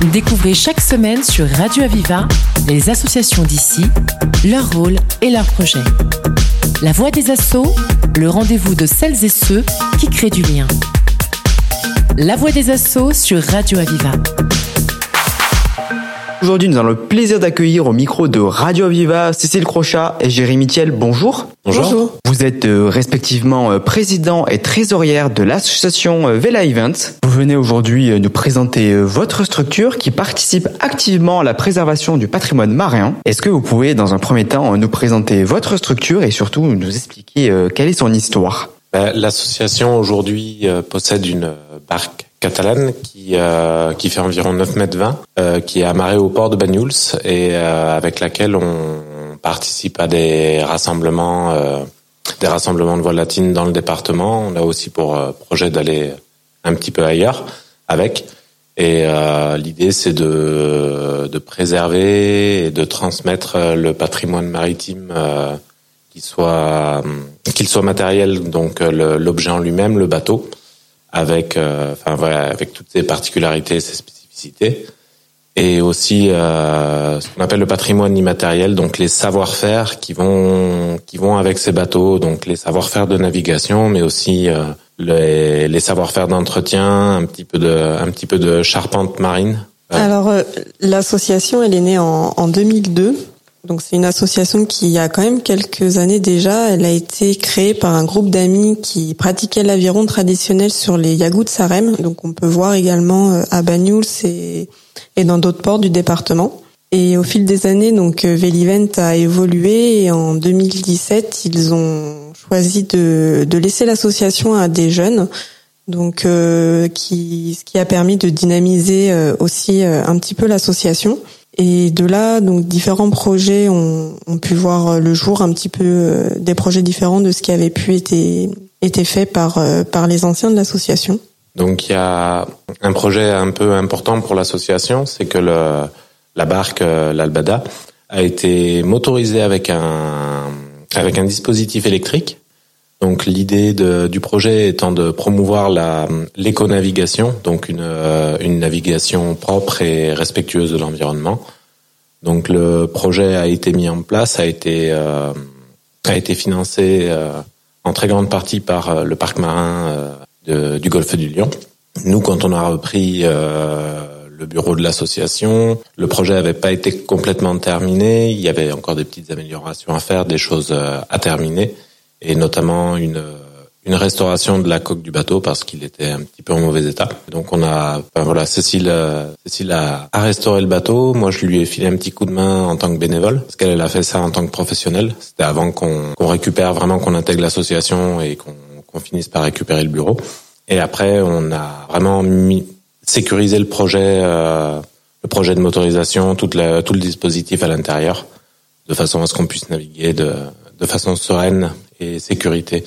Découvrez chaque semaine sur Radio Aviva les associations d'ici, leur rôle et leurs projets. La voix des assauts, le rendez-vous de celles et ceux qui créent du lien. La voix des assauts sur Radio Aviva. Aujourd'hui, nous avons le plaisir d'accueillir au micro de Radio Viva Cécile Crochat et Jérémy Thiel. Bonjour. Bonjour. Vous êtes euh, respectivement euh, président et trésorière de l'association euh, Vela Events. Vous venez aujourd'hui nous présenter votre structure qui participe activement à la préservation du patrimoine marin. Est-ce que vous pouvez, dans un premier temps, nous présenter votre structure et surtout nous expliquer quelle est son histoire? Ben, L'association aujourd'hui possède une barque catalane qui euh, qui fait environ 9 mètres 20, euh, qui est amarrée au port de Banyuls et euh, avec laquelle on participe à des rassemblements euh, des rassemblements de voile latine dans le département. On a aussi pour euh, projet d'aller un petit peu ailleurs avec. Et l'idée, c'est de, préserver et de transmettre le patrimoine maritime, qu'il soit qu'il soit matériel, donc l'objet en lui-même, le bateau, avec, euh, avec toutes ses particularités ses spécificités, et aussi euh, ce qu'on appelle le patrimoine immatériel, donc les savoir-faire qui vont qui vont avec ces bateaux, donc les savoir-faire de navigation, mais aussi euh, les, les savoir-faire d'entretien, un petit peu de un petit peu de charpente marine. Alors l'association, elle est née en, en 2002 donc c'est une association qui a quand même quelques années déjà. Elle a été créée par un groupe d'amis qui pratiquaient l'aviron traditionnel sur les Yagouts de Sarem. Donc on peut voir également euh, à Banyuls et, et dans d'autres ports du département. Et au fil des années, donc euh, Velivent a évolué et en 2017, ils ont choisi de, de laisser l'association à des jeunes, donc euh, qui, ce qui a permis de dynamiser aussi un petit peu l'association. Et de là, donc différents projets ont, ont, pu voir le jour, un petit peu euh, des projets différents de ce qui avait pu été été fait par euh, par les anciens de l'association. Donc il y a un projet un peu important pour l'association, c'est que le, la barque euh, l'Albada a été motorisée avec un avec un dispositif électrique donc l'idée du projet étant de promouvoir la l'éco-navigation, donc une, euh, une navigation propre et respectueuse de l'environnement. Donc le projet a été mis en place, a été euh, a été financé euh, en très grande partie par le parc marin du Golfe du Lion. Nous, quand on a repris le bureau de l'association, le projet n'avait pas été complètement terminé. Il y avait encore des petites améliorations à faire, des choses à terminer et notamment une une restauration de la coque du bateau parce qu'il était un petit peu en mauvais état. Donc on a, ben voilà, Cécile, Cécile a, a, restauré le bateau. Moi, je lui ai filé un petit coup de main en tant que bénévole parce qu'elle a fait ça en tant que professionnelle. C'était avant qu'on qu'on récupère vraiment, qu'on intègre l'association et qu'on qu'on finisse par récupérer le bureau. Et après, on a vraiment mis, sécurisé le projet, euh, le projet de motorisation, tout, la, tout le dispositif à l'intérieur, de façon à ce qu'on puisse naviguer de, de façon sereine et sécurité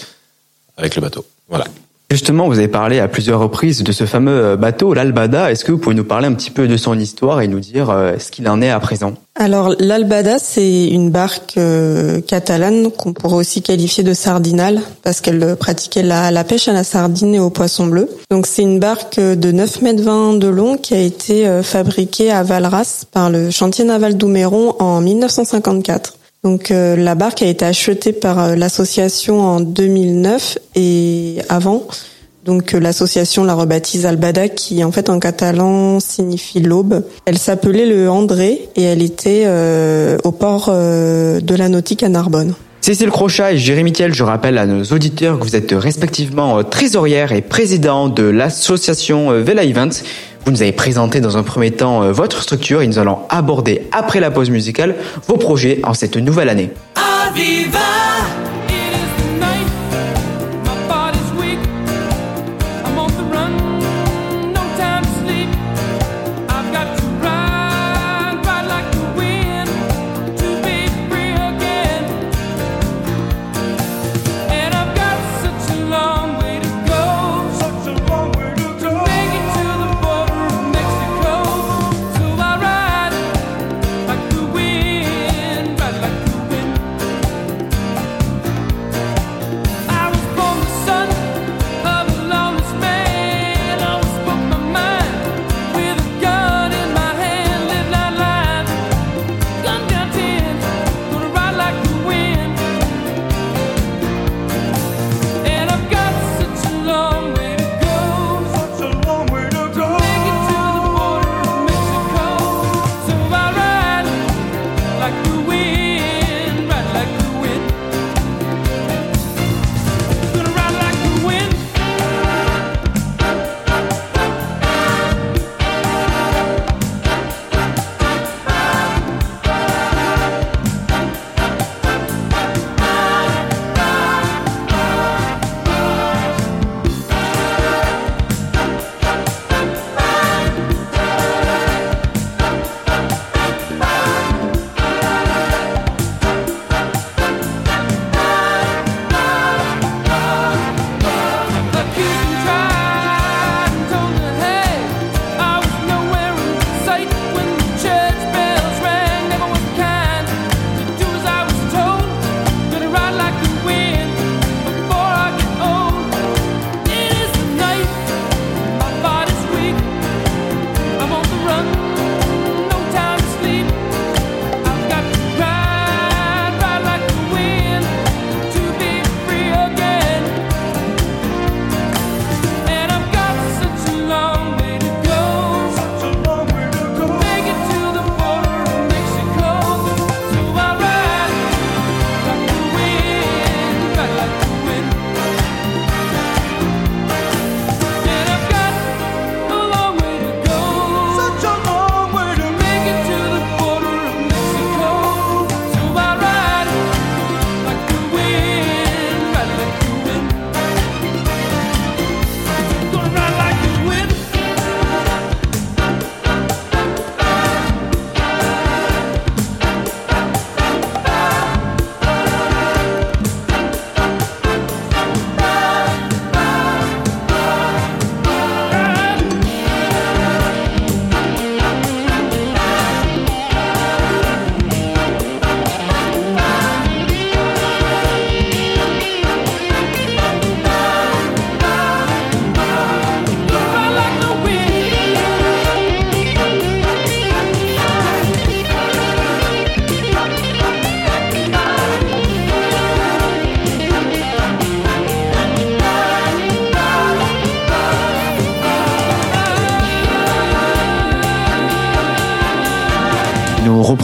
avec le bateau. Voilà. Justement, vous avez parlé à plusieurs reprises de ce fameux euh, bateau, l'Albada. Est-ce que vous pouvez nous parler un petit peu de son histoire et nous dire euh, ce qu'il en est à présent? Alors, l'Albada, c'est une barque euh, catalane qu'on pourrait aussi qualifier de sardinale parce qu'elle pratiquait la, la, pêche à la sardine et au poisson bleu. Donc, c'est une barque de 9 mètres 20 de long qui a été fabriquée à Valras par le chantier naval d'Ouméron en 1954. Donc euh, la barque a été achetée par euh, l'association en 2009 et avant, donc euh, l'association la rebaptise Albada qui en fait en catalan signifie l'aube. Elle s'appelait le André et elle était au port de la nautique à Narbonne. Cécile Crochat et Jérémy Thiel, je rappelle à nos auditeurs que vous êtes respectivement trésorière et président de l'association Vela Events. Vous nous avez présenté dans un premier temps euh, votre structure et nous allons aborder après la pause musicale vos projets en cette nouvelle année.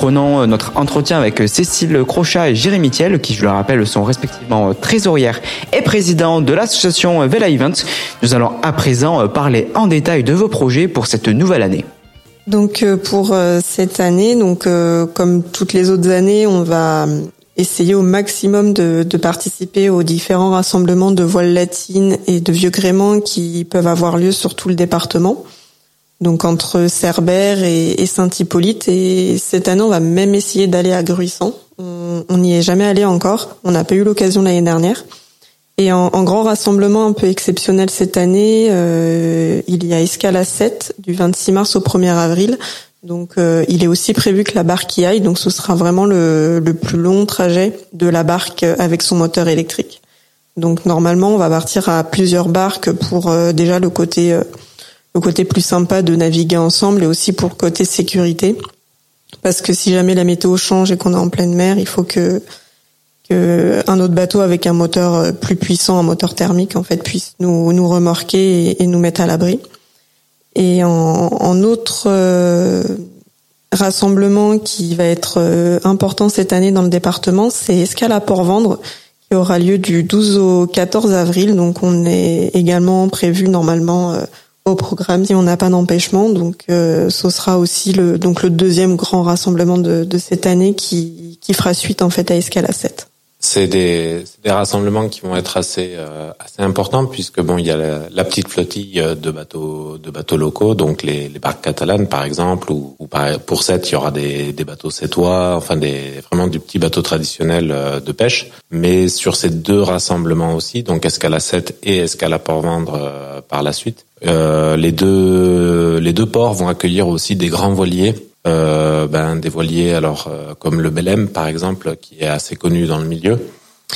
Reprenons notre entretien avec Cécile Crochat et Jérémy Thiel, qui, je le rappelle, sont respectivement trésorières et présidents de l'association Vela Events. Nous allons à présent parler en détail de vos projets pour cette nouvelle année. Donc euh, pour euh, cette année, donc euh, comme toutes les autres années, on va essayer au maximum de, de, participer aux différents rassemblements de voiles latines et de vieux gréments qui peuvent avoir lieu sur tout le département. Donc entre Cerbère et, Saint-Hippolyte. Et cette année, on va même essayer d'aller à Gruissant. On n'y est jamais allé encore. On n'a pas eu l'occasion l'année dernière. Et en, grand rassemblement un peu exceptionnel cette année, euh, il y a Escala 7 du 26 mars au 1er avril. Donc euh, il est aussi prévu que la barque y aille, donc ce sera vraiment le, plus long trajet de la barque avec son moteur électrique. Donc normalement on va partir à plusieurs barques pour euh, déjà le côté le côté plus sympa de naviguer ensemble et aussi pour côté sécurité. Parce que si jamais la météo change et qu'on est en pleine mer, il faut que un autre bateau avec un moteur euh, plus puissant, un moteur thermique en fait, puisse nous, nous remorquer et, nous mettre à l'abri. Et en, en autre euh, rassemblement qui va être euh, important cette année dans le département, c'est Escale à Port-Vendre qui aura lieu du 12 au 14 avril. Donc on est également prévu normalement au programme si on n'a pas d'empêchement. Donc ce sera aussi le donc le deuxième grand rassemblement de, de cette année qui, qui fera suite en fait à Escale à 7 c'est des, des, rassemblements qui vont être assez euh, assez importants puisque bon il y a la, petite flottille de bateaux de bateaux locaux donc les, les barques catalanes par exemple ou, ou pour cette il y aura des, des bateaux sétois enfin des vraiment du petit bateau traditionnel euh, de pêche mais sur ces deux rassemblements aussi donc Escala 7 et Escala Port-Vendre euh, par la suite les deux les deux ports vont accueillir aussi des grands voiliers euh, ben, des voiliers alors euh, comme le Belém par exemple qui est assez connu dans le milieu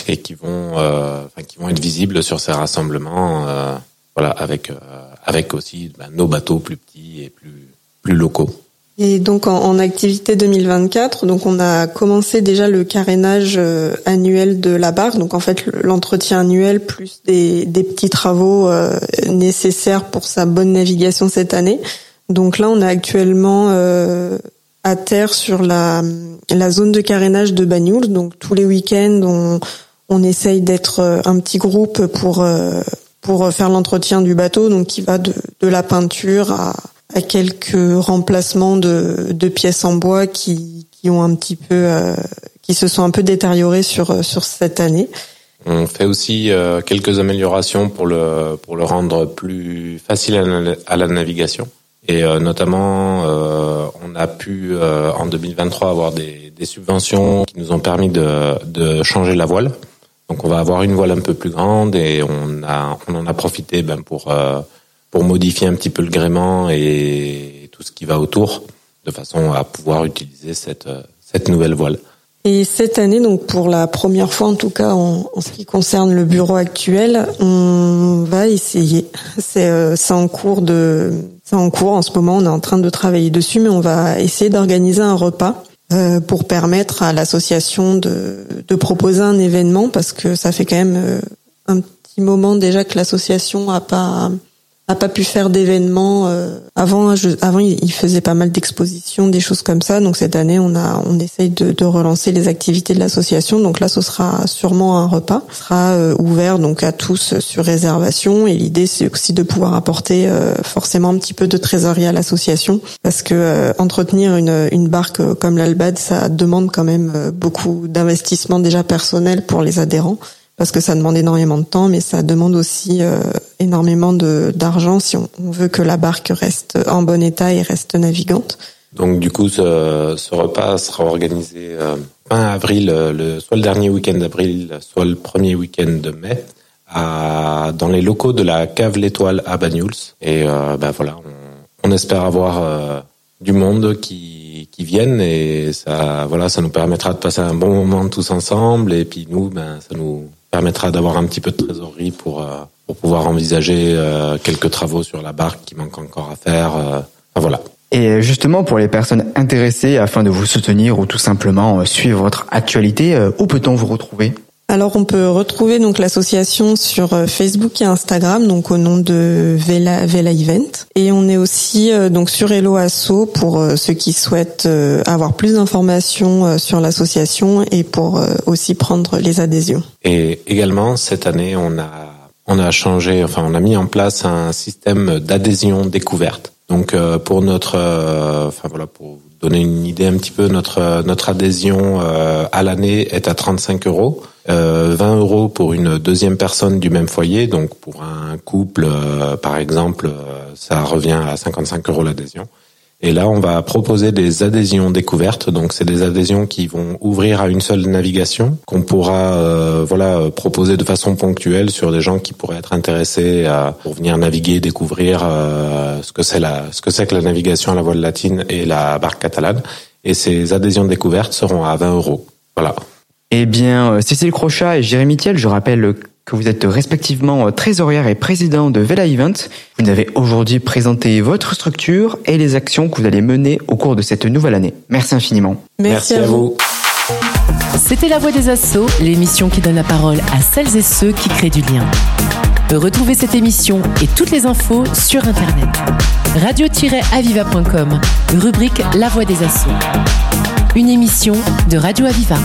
et qui vont euh, qui vont être visibles sur ces rassemblements euh, voilà avec avec aussi ben, nos bateaux plus petits et plus plus locaux. Et donc en, en, activité 2024, donc on a commencé déjà le carénage annuel de la barque, donc en fait l'entretien annuel plus des, des petits travaux nécessaires pour sa bonne navigation cette année. Donc là, on est actuellement euh, à terre sur la, la zone de carénage de Bagnoul. Donc tous les week-ends, on, on essaye d'être euh, un petit groupe pour euh, pour faire l'entretien du bateau, donc qui va de, de la peinture à, à quelques remplacements de, de pièces en bois qui, qui ont un petit peu qui se sont un peu détériorées sur sur cette année. On fait aussi quelques améliorations pour le pour le rendre plus facile à la navigation. Et euh, notamment, euh, on a pu euh, en 2023 avoir des, des, subventions qui nous ont permis de, de, changer la voile. Donc, on va avoir une voile un peu plus grande et on a, on en a profité ben, pour pour modifier un petit peu le gréement et tout ce qui va autour, de façon à pouvoir utiliser cette cette nouvelle voile. Et cette année, donc pour la première fois en tout cas en, en ce qui concerne le bureau actuel, on va essayer. C'est euh, en cours de, c'est en cours en ce moment. On est en train de travailler dessus, mais on va essayer d'organiser un repas euh, pour permettre à l'association de, de proposer un événement parce que ça fait quand même euh, un petit moment déjà que l'association a pas a pas pu faire d'événements euh, avant je, avant il faisait pas mal d'expositions des choses comme ça. Donc cette année on a on essaye de, de relancer les activités de l'association. Donc là ce sera sûrement un repas. Ce sera euh, ouvert donc à tous sur réservation. Et l'idée c'est aussi de pouvoir apporter euh, forcément un petit peu de trésorerie à l'association. Parce que entretenir une une barque comme l'Albad ça demande quand même beaucoup d'investissement déjà personnel pour les adhérents parce que ça demande énormément de temps, mais ça demande aussi euh, énormément d'argent si on, veut que la barque reste en bon état et reste navigante. Donc du coup, ce, repas sera organisé euh, fin avril, euh, soit le dernier week-end d'avril, soit le premier week-end de mai, dans les locaux de la cave l'Étoile à Banyuls. Et euh, ben voilà, on, on espère avoir du monde qui, qui viennent et ça, voilà, ça nous permettra de passer un bon moment tous ensemble. Et puis nous, ben ça nous permettra d'avoir un petit peu de trésorerie pour, euh, pouvoir envisager euh, quelques travaux sur la barque qui manquent encore à faire. Euh, voilà. Et justement, pour les personnes intéressées, afin de vous soutenir ou tout simplement suivre votre actualité, où peut-on vous retrouver? Alors on peut retrouver donc l'association sur euh, Facebook et Instagram donc au nom de Vela, Vela Event et on est aussi euh, donc sur Hello Asso pour euh, ceux qui souhaitent avoir plus d'informations sur l'association et pour aussi prendre les adhésions. Et également cette année on a on a changé enfin on a mis en place un système d'adhésion découverte. Donc pour notre enfin voilà pour donner une idée un petit peu, notre notre adhésion euh, à l'année est à 35 euros, euh, 20 euros pour une deuxième personne du même foyer. Donc pour un couple, euh, par exemple, euh, ça revient à 55 euros l'adhésion. Et là, on va proposer des adhésions découvertes. Donc, c'est des adhésions qui vont ouvrir à une seule navigation, qu'on pourra, euh, voilà, proposer de façon ponctuelle sur des gens qui pourraient être intéressés à, pour venir naviguer, découvrir euh, ce que c'est la, ce que c'est que la navigation à la voile latine et la barque catalane. Et ces adhésions découvertes seront à 20 euros. Voilà. Eh bien, euh, Cécile Crochat et Jérémy Thiel, je rappelle que vous êtes respectivement euh, trésorière et président de Vela Event. Vous nous avez aujourd'hui présenté votre structure et les actions que vous allez mener au cours de cette nouvelle année. Merci infiniment. Merci, à, vous. C'était La Voix des Assauts, l'émission qui donne la parole à celles et ceux qui créent du lien. Retrouvez cette émission et toutes les infos sur Internet. Radio-aviva.com, rubrique La Voix des Assauts. Une émission de Radio Aviva.